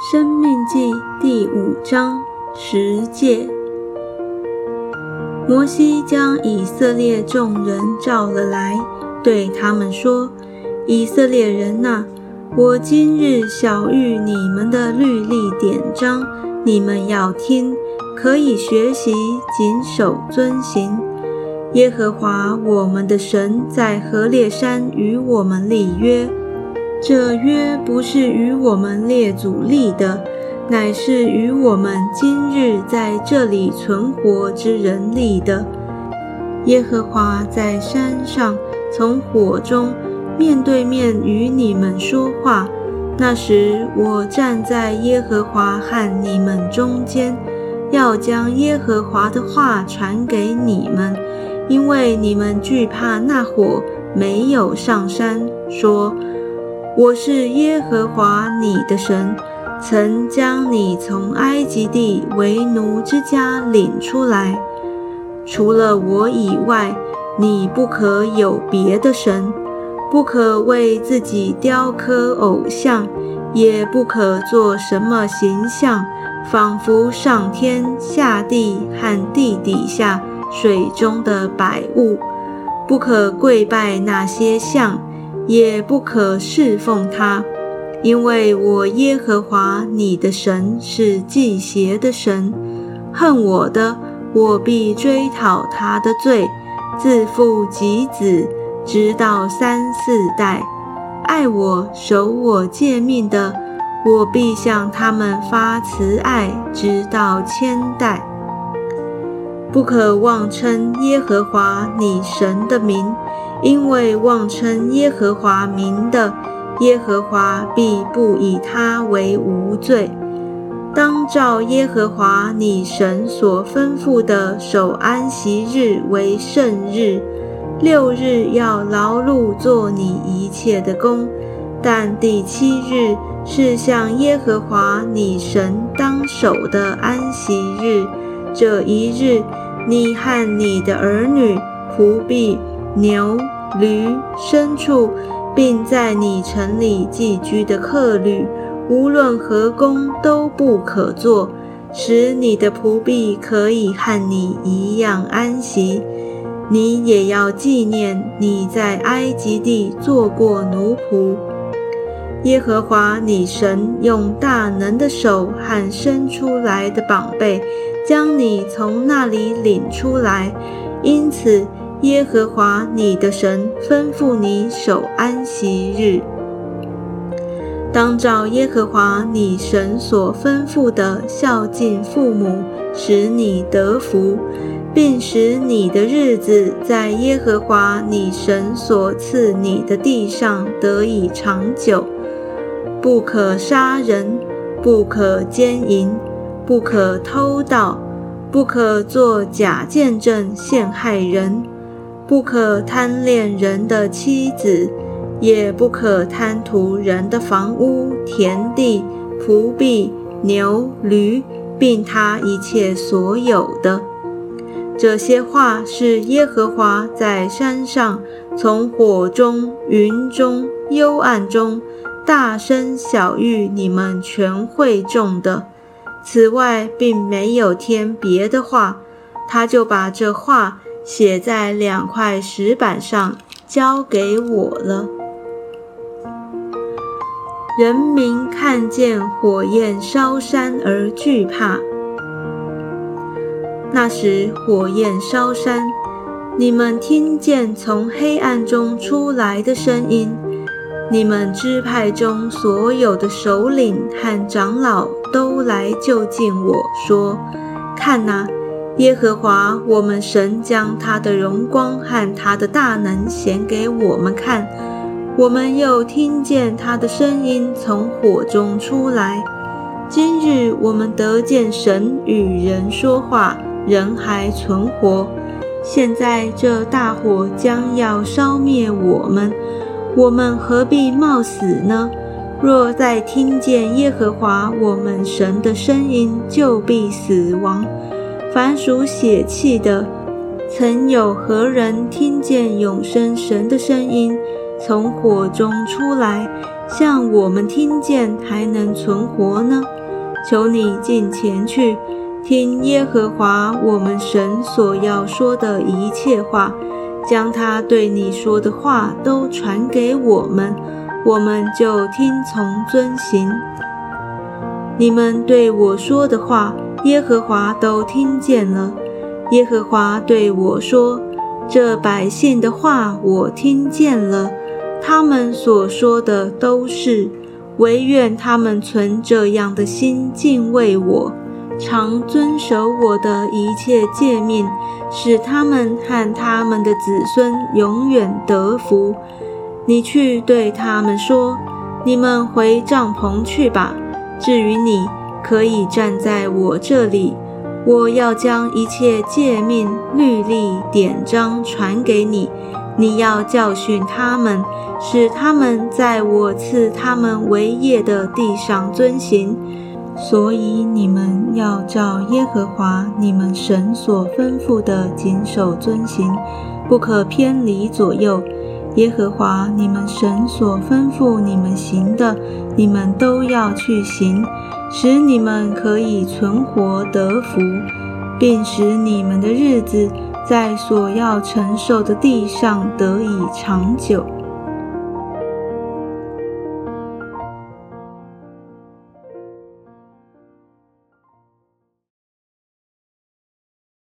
生命记第五章十诫。摩西将以色列众人召了来，对他们说：“以色列人呐，我今日晓谕你们的律例典章，你们要听，可以学习，谨守遵行。耶和华我们的神在何烈山与我们立约。”这约不是与我们列祖立的，乃是与我们今日在这里存活之人立的。耶和华在山上从火中面对面与你们说话，那时我站在耶和华和你们中间，要将耶和华的话传给你们，因为你们惧怕那火，没有上山说。我是耶和华你的神，曾将你从埃及地为奴之家领出来。除了我以外，你不可有别的神，不可为自己雕刻偶像，也不可做什么形象，仿佛上天下地和地底下水中的百物，不可跪拜那些像。也不可侍奉他，因为我耶和华你的神是祭邪的神，恨我的，我必追讨他的罪，自父及子，直到三四代；爱我、守我诫命的，我必向他们发慈爱，直到千代。不可妄称耶和华你神的名。因为妄称耶和华名的，耶和华必不以他为无罪。当照耶和华你神所吩咐的守安息日为圣日，六日要劳碌做你一切的工，但第七日是向耶和华你神当守的安息日。这一日，你和你的儿女、仆婢。牛、驴、牲畜，并在你城里寄居的客旅，无论何工都不可做，使你的仆婢可以和你一样安息。你也要纪念你在埃及地做过奴仆。耶和华你神用大能的手和伸出来的膀臂，将你从那里领出来，因此。耶和华你的神吩咐你守安息日，当照耶和华你神所吩咐的孝敬父母，使你得福，并使你的日子在耶和华你神所赐你的地上得以长久。不可杀人，不可奸淫，不可偷盗，不可作假见证陷害人。不可贪恋人的妻子，也不可贪图人的房屋、田地、仆婢、牛驴，并他一切所有的。这些话是耶和华在山上从火中、云中、幽暗中大声小谕你们全会众的。此外，并没有添别的话，他就把这话。写在两块石板上，交给我了。人民看见火焰烧山而惧怕。那时火焰烧山，你们听见从黑暗中出来的声音。你们支派中所有的首领和长老都来就近我说：“看哪！”耶和华我们神将他的荣光和他的大能显给我们看，我们又听见他的声音从火中出来。今日我们得见神与人说话，人还存活。现在这大火将要烧灭我们，我们何必冒死呢？若再听见耶和华我们神的声音，就必死亡。凡属血气的，曾有何人听见永生神的声音从火中出来，像我们听见还能存活呢？求你进前去，听耶和华我们神所要说的一切话，将他对你说的话都传给我们，我们就听从遵行。你们对我说的话，耶和华都听见了。耶和华对我说：“这百姓的话我听见了，他们所说的都是。唯愿他们存这样的心敬畏我，常遵守我的一切诫命，使他们和他们的子孙永远得福。你去对他们说：你们回帐篷去吧。至于你，可以站在我这里。”我要将一切诫命、律例、典章传给你，你要教训他们，使他们在我赐他们为业的地上遵行。所以你们要照耶和华你们神所吩咐的谨守遵行，不可偏离左右。耶和华你们神所吩咐你们行的，你们都要去行。使你们可以存活得福，并使你们的日子在所要承受的地上得以长久。